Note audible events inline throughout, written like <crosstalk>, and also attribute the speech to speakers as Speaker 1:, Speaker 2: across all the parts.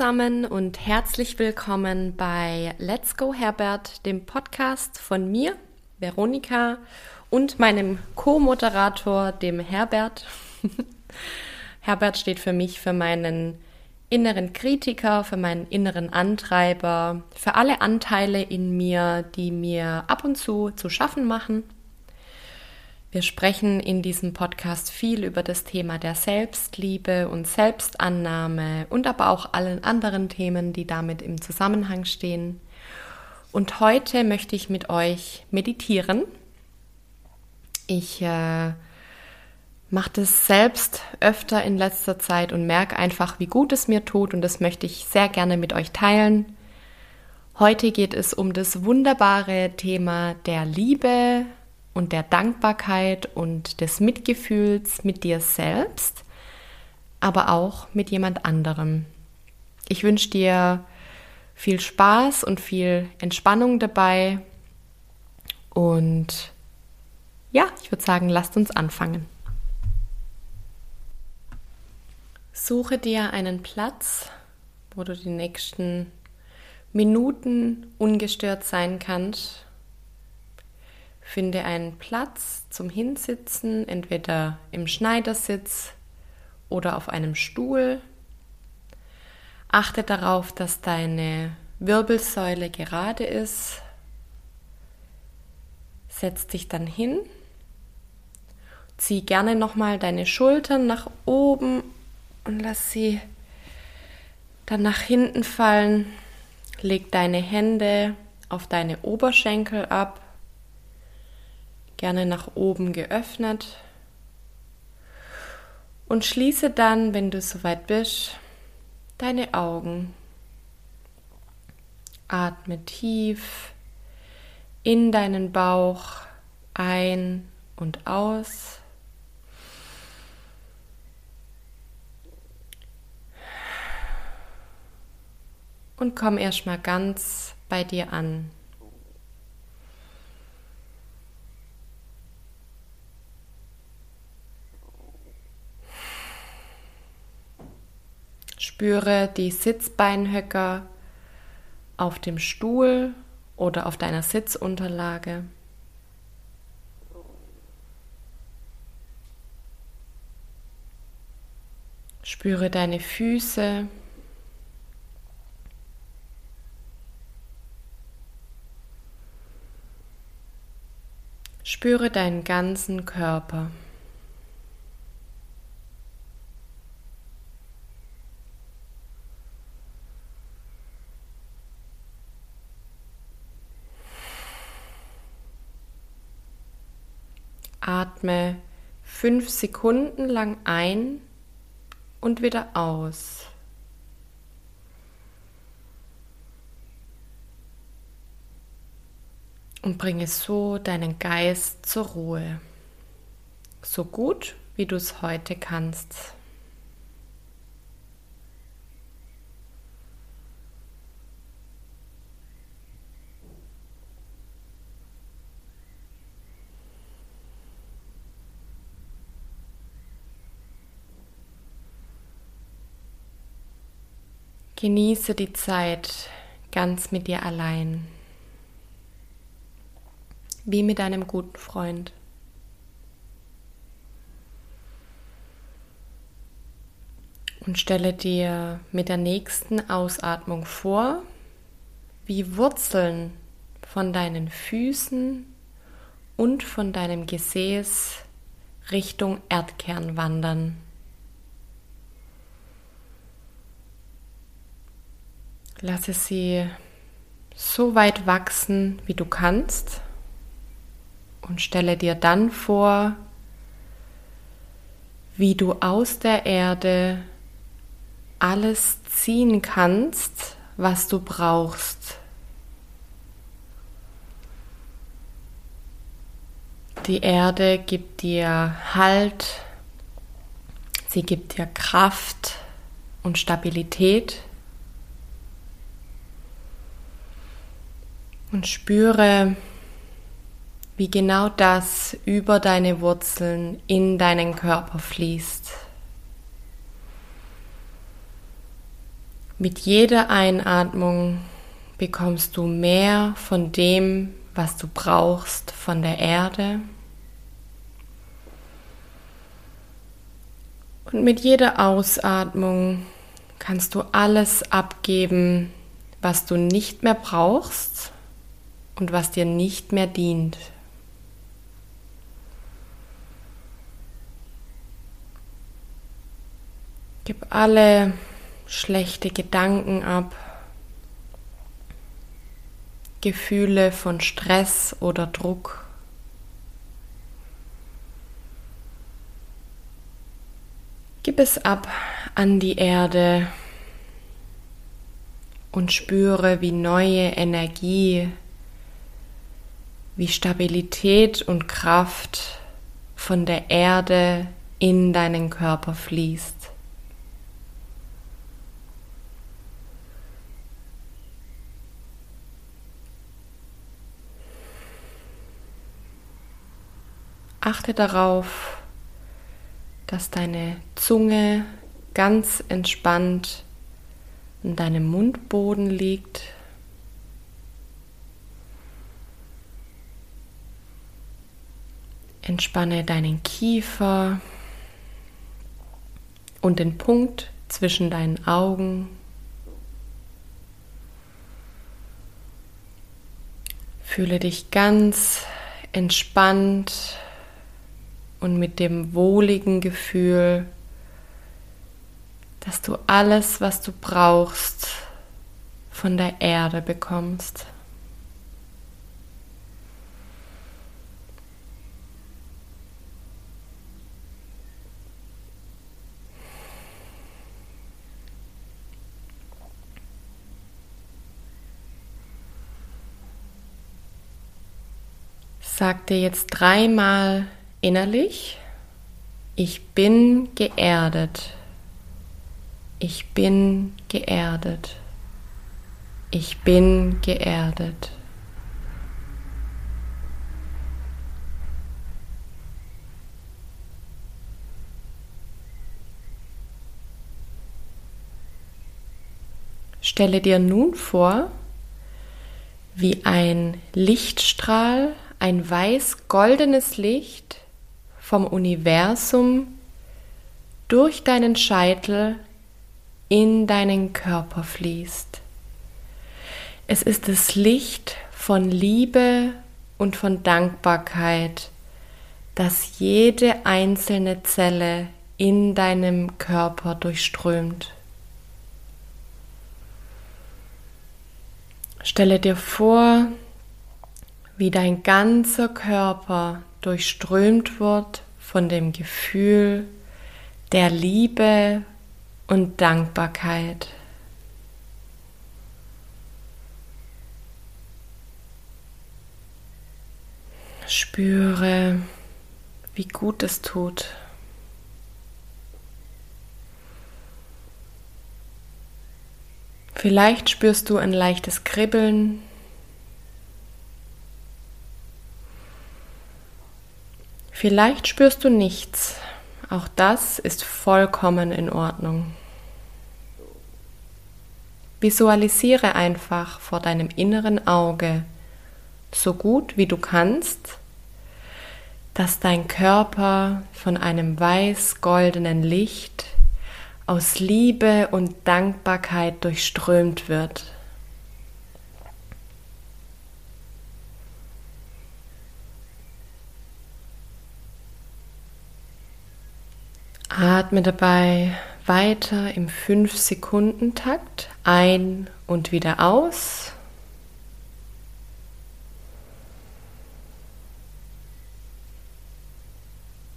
Speaker 1: zusammen und herzlich willkommen bei Let's Go Herbert, dem Podcast von mir, Veronika, und meinem Co-Moderator, dem Herbert. <laughs> Herbert steht für mich für meinen inneren Kritiker, für meinen inneren Antreiber, für alle Anteile in mir, die mir ab und zu zu schaffen machen wir sprechen in diesem Podcast viel über das Thema der Selbstliebe und Selbstannahme und aber auch allen anderen Themen, die damit im Zusammenhang stehen. Und heute möchte ich mit euch meditieren. Ich äh, mache das selbst öfter in letzter Zeit und merke einfach, wie gut es mir tut und das möchte ich sehr gerne mit euch teilen. Heute geht es um das wunderbare Thema der Liebe, und der Dankbarkeit und des Mitgefühls mit dir selbst, aber auch mit jemand anderem. Ich wünsche dir viel Spaß und viel Entspannung dabei und ja, ich würde sagen, lasst uns anfangen. Suche dir einen Platz, wo du die nächsten Minuten ungestört sein kannst Finde einen Platz zum Hinsitzen, entweder im Schneidersitz oder auf einem Stuhl. Achte darauf, dass deine Wirbelsäule gerade ist. Setz dich dann hin. Zieh gerne nochmal deine Schultern nach oben und lass sie dann nach hinten fallen. Leg deine Hände auf deine Oberschenkel ab gerne nach oben geöffnet. Und schließe dann, wenn du soweit bist, deine Augen. Atme tief in deinen Bauch ein und aus. Und komm erstmal ganz bei dir an. Spüre die Sitzbeinhöcker auf dem Stuhl oder auf deiner Sitzunterlage. Spüre deine Füße. Spüre deinen ganzen Körper. Atme fünf Sekunden lang ein und wieder aus. Und bringe so deinen Geist zur Ruhe. So gut, wie du es heute kannst. Genieße die Zeit ganz mit dir allein, wie mit einem guten Freund. Und stelle dir mit der nächsten Ausatmung vor, wie Wurzeln von deinen Füßen und von deinem Gesäß Richtung Erdkern wandern. Lasse sie so weit wachsen, wie du kannst und stelle dir dann vor, wie du aus der Erde alles ziehen kannst, was du brauchst. Die Erde gibt dir Halt, sie gibt dir Kraft und Stabilität. Und spüre, wie genau das über deine Wurzeln in deinen Körper fließt. Mit jeder Einatmung bekommst du mehr von dem, was du brauchst, von der Erde. Und mit jeder Ausatmung kannst du alles abgeben, was du nicht mehr brauchst und was dir nicht mehr dient. Gib alle schlechte Gedanken ab, Gefühle von Stress oder Druck. Gib es ab an die Erde und spüre, wie neue Energie, wie Stabilität und Kraft von der Erde in deinen Körper fließt. Achte darauf, dass deine Zunge ganz entspannt in deinem Mundboden liegt. Entspanne deinen Kiefer und den Punkt zwischen deinen Augen. Fühle dich ganz entspannt und mit dem wohligen Gefühl, dass du alles, was du brauchst, von der Erde bekommst. Sag dir jetzt dreimal innerlich, ich bin geerdet. Ich bin geerdet. Ich bin geerdet. Stelle dir nun vor, wie ein Lichtstrahl, ein weiß-goldenes Licht vom Universum durch deinen Scheitel in deinen Körper fließt. Es ist das Licht von Liebe und von Dankbarkeit, das jede einzelne Zelle in deinem Körper durchströmt. Stelle dir vor, wie dein ganzer Körper durchströmt wird von dem Gefühl der Liebe und Dankbarkeit. Spüre, wie gut es tut. Vielleicht spürst du ein leichtes Kribbeln Vielleicht spürst du nichts. Auch das ist vollkommen in Ordnung. Visualisiere einfach vor deinem inneren Auge, so gut wie du kannst, dass dein Körper von einem weiß-goldenen Licht aus Liebe und Dankbarkeit durchströmt wird. Atme dabei weiter im 5-Sekunden-Takt ein und wieder aus.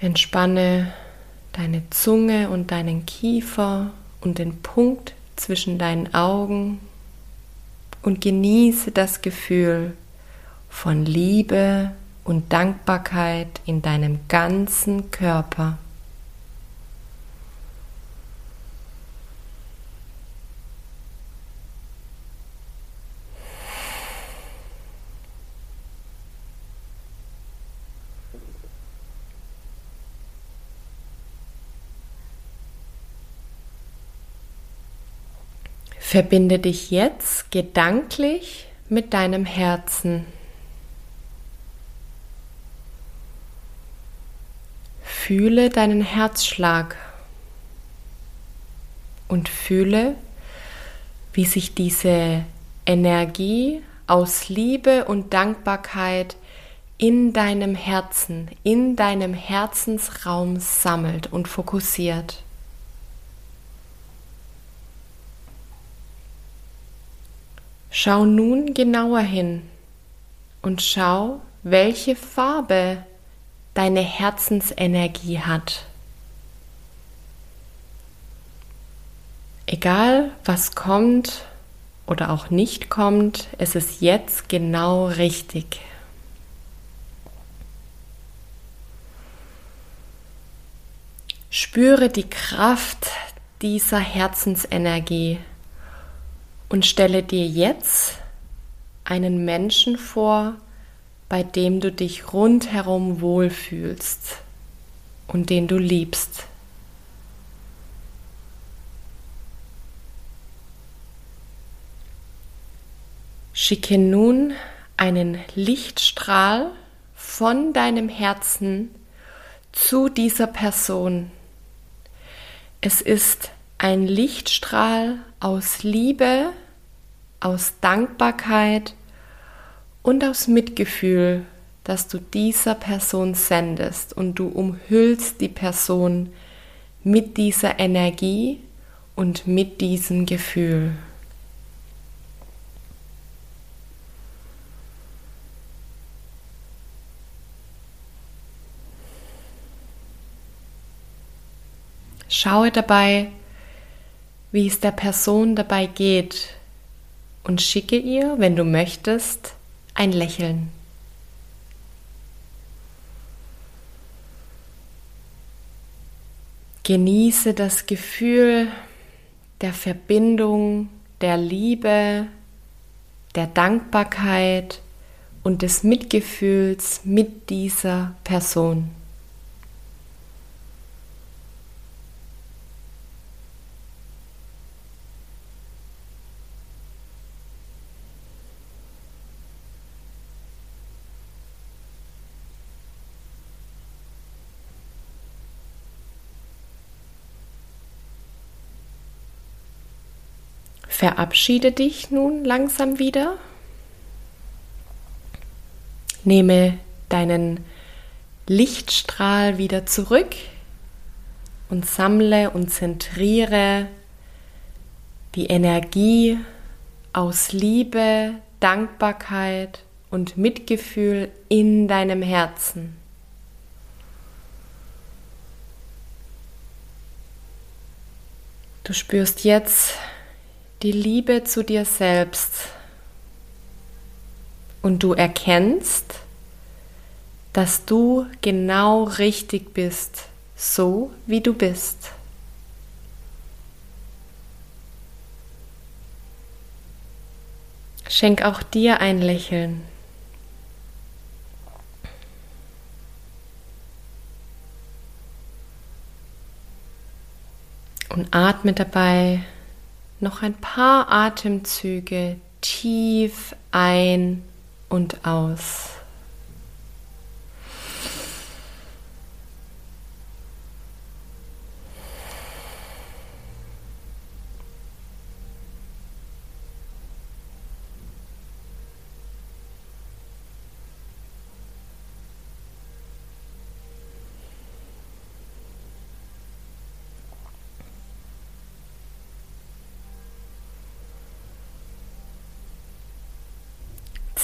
Speaker 1: Entspanne deine Zunge und deinen Kiefer und den Punkt zwischen deinen Augen und genieße das Gefühl von Liebe und Dankbarkeit in deinem ganzen Körper. Verbinde dich jetzt gedanklich mit deinem Herzen. Fühle deinen Herzschlag und fühle, wie sich diese Energie aus Liebe und Dankbarkeit in deinem Herzen, in deinem Herzensraum sammelt und fokussiert. Schau nun genauer hin und schau, welche Farbe deine Herzensenergie hat. Egal was kommt oder auch nicht kommt, es ist jetzt genau richtig. Spüre die Kraft dieser Herzensenergie und stelle dir jetzt einen Menschen vor, bei dem du dich rundherum wohlfühlst und den du liebst. Schicke nun einen Lichtstrahl von deinem Herzen zu dieser Person. Es ist ein Lichtstrahl aus Liebe, aus Dankbarkeit und aus Mitgefühl, dass du dieser Person sendest und du umhüllst die Person mit dieser Energie und mit diesem Gefühl. Schaue dabei, wie es der Person dabei geht und schicke ihr, wenn du möchtest, ein Lächeln. Genieße das Gefühl der Verbindung, der Liebe, der Dankbarkeit und des Mitgefühls mit dieser Person. Verabschiede dich nun langsam wieder. Nehme deinen Lichtstrahl wieder zurück und sammle und zentriere die Energie aus Liebe, Dankbarkeit und Mitgefühl in deinem Herzen. Du spürst jetzt die Liebe zu dir selbst und du erkennst, dass du genau richtig bist, so wie du bist. Schenk auch dir ein Lächeln. Und atme dabei noch ein paar Atemzüge tief ein und aus.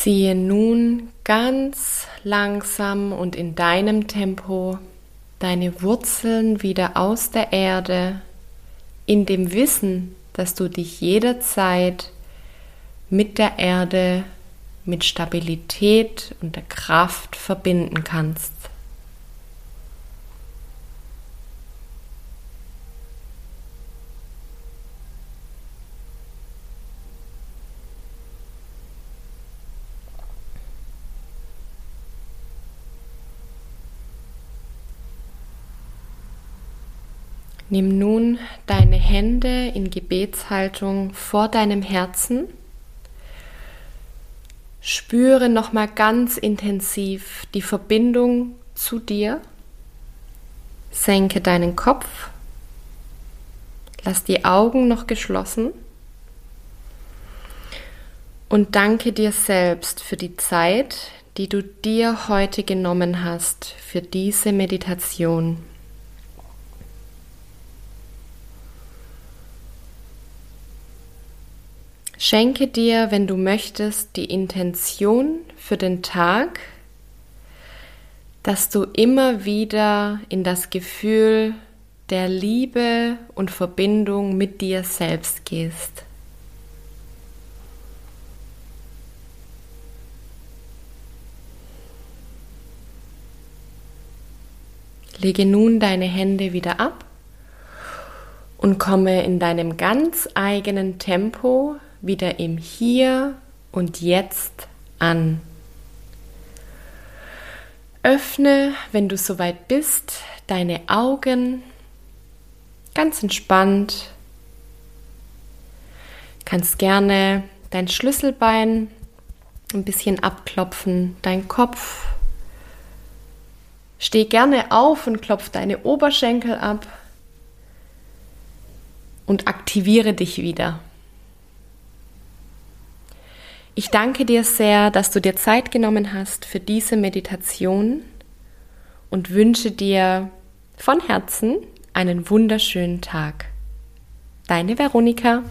Speaker 1: Ziehe nun ganz langsam und in deinem Tempo deine Wurzeln wieder aus der Erde, in dem Wissen, dass du dich jederzeit mit der Erde, mit Stabilität und der Kraft verbinden kannst. Nimm nun deine Hände in Gebetshaltung vor deinem Herzen. Spüre nochmal ganz intensiv die Verbindung zu dir. Senke deinen Kopf. Lass die Augen noch geschlossen. Und danke dir selbst für die Zeit, die du dir heute genommen hast für diese Meditation. Schenke dir, wenn du möchtest, die Intention für den Tag, dass du immer wieder in das Gefühl der Liebe und Verbindung mit dir selbst gehst. Lege nun deine Hände wieder ab und komme in deinem ganz eigenen Tempo wieder im Hier und Jetzt an. Öffne, wenn du soweit bist, deine Augen ganz entspannt. Kannst gerne dein Schlüsselbein ein bisschen abklopfen, dein Kopf. Steh gerne auf und klopf deine Oberschenkel ab und aktiviere dich wieder. Ich danke dir sehr, dass du dir Zeit genommen hast für diese Meditation und wünsche dir von Herzen einen wunderschönen Tag. Deine Veronika.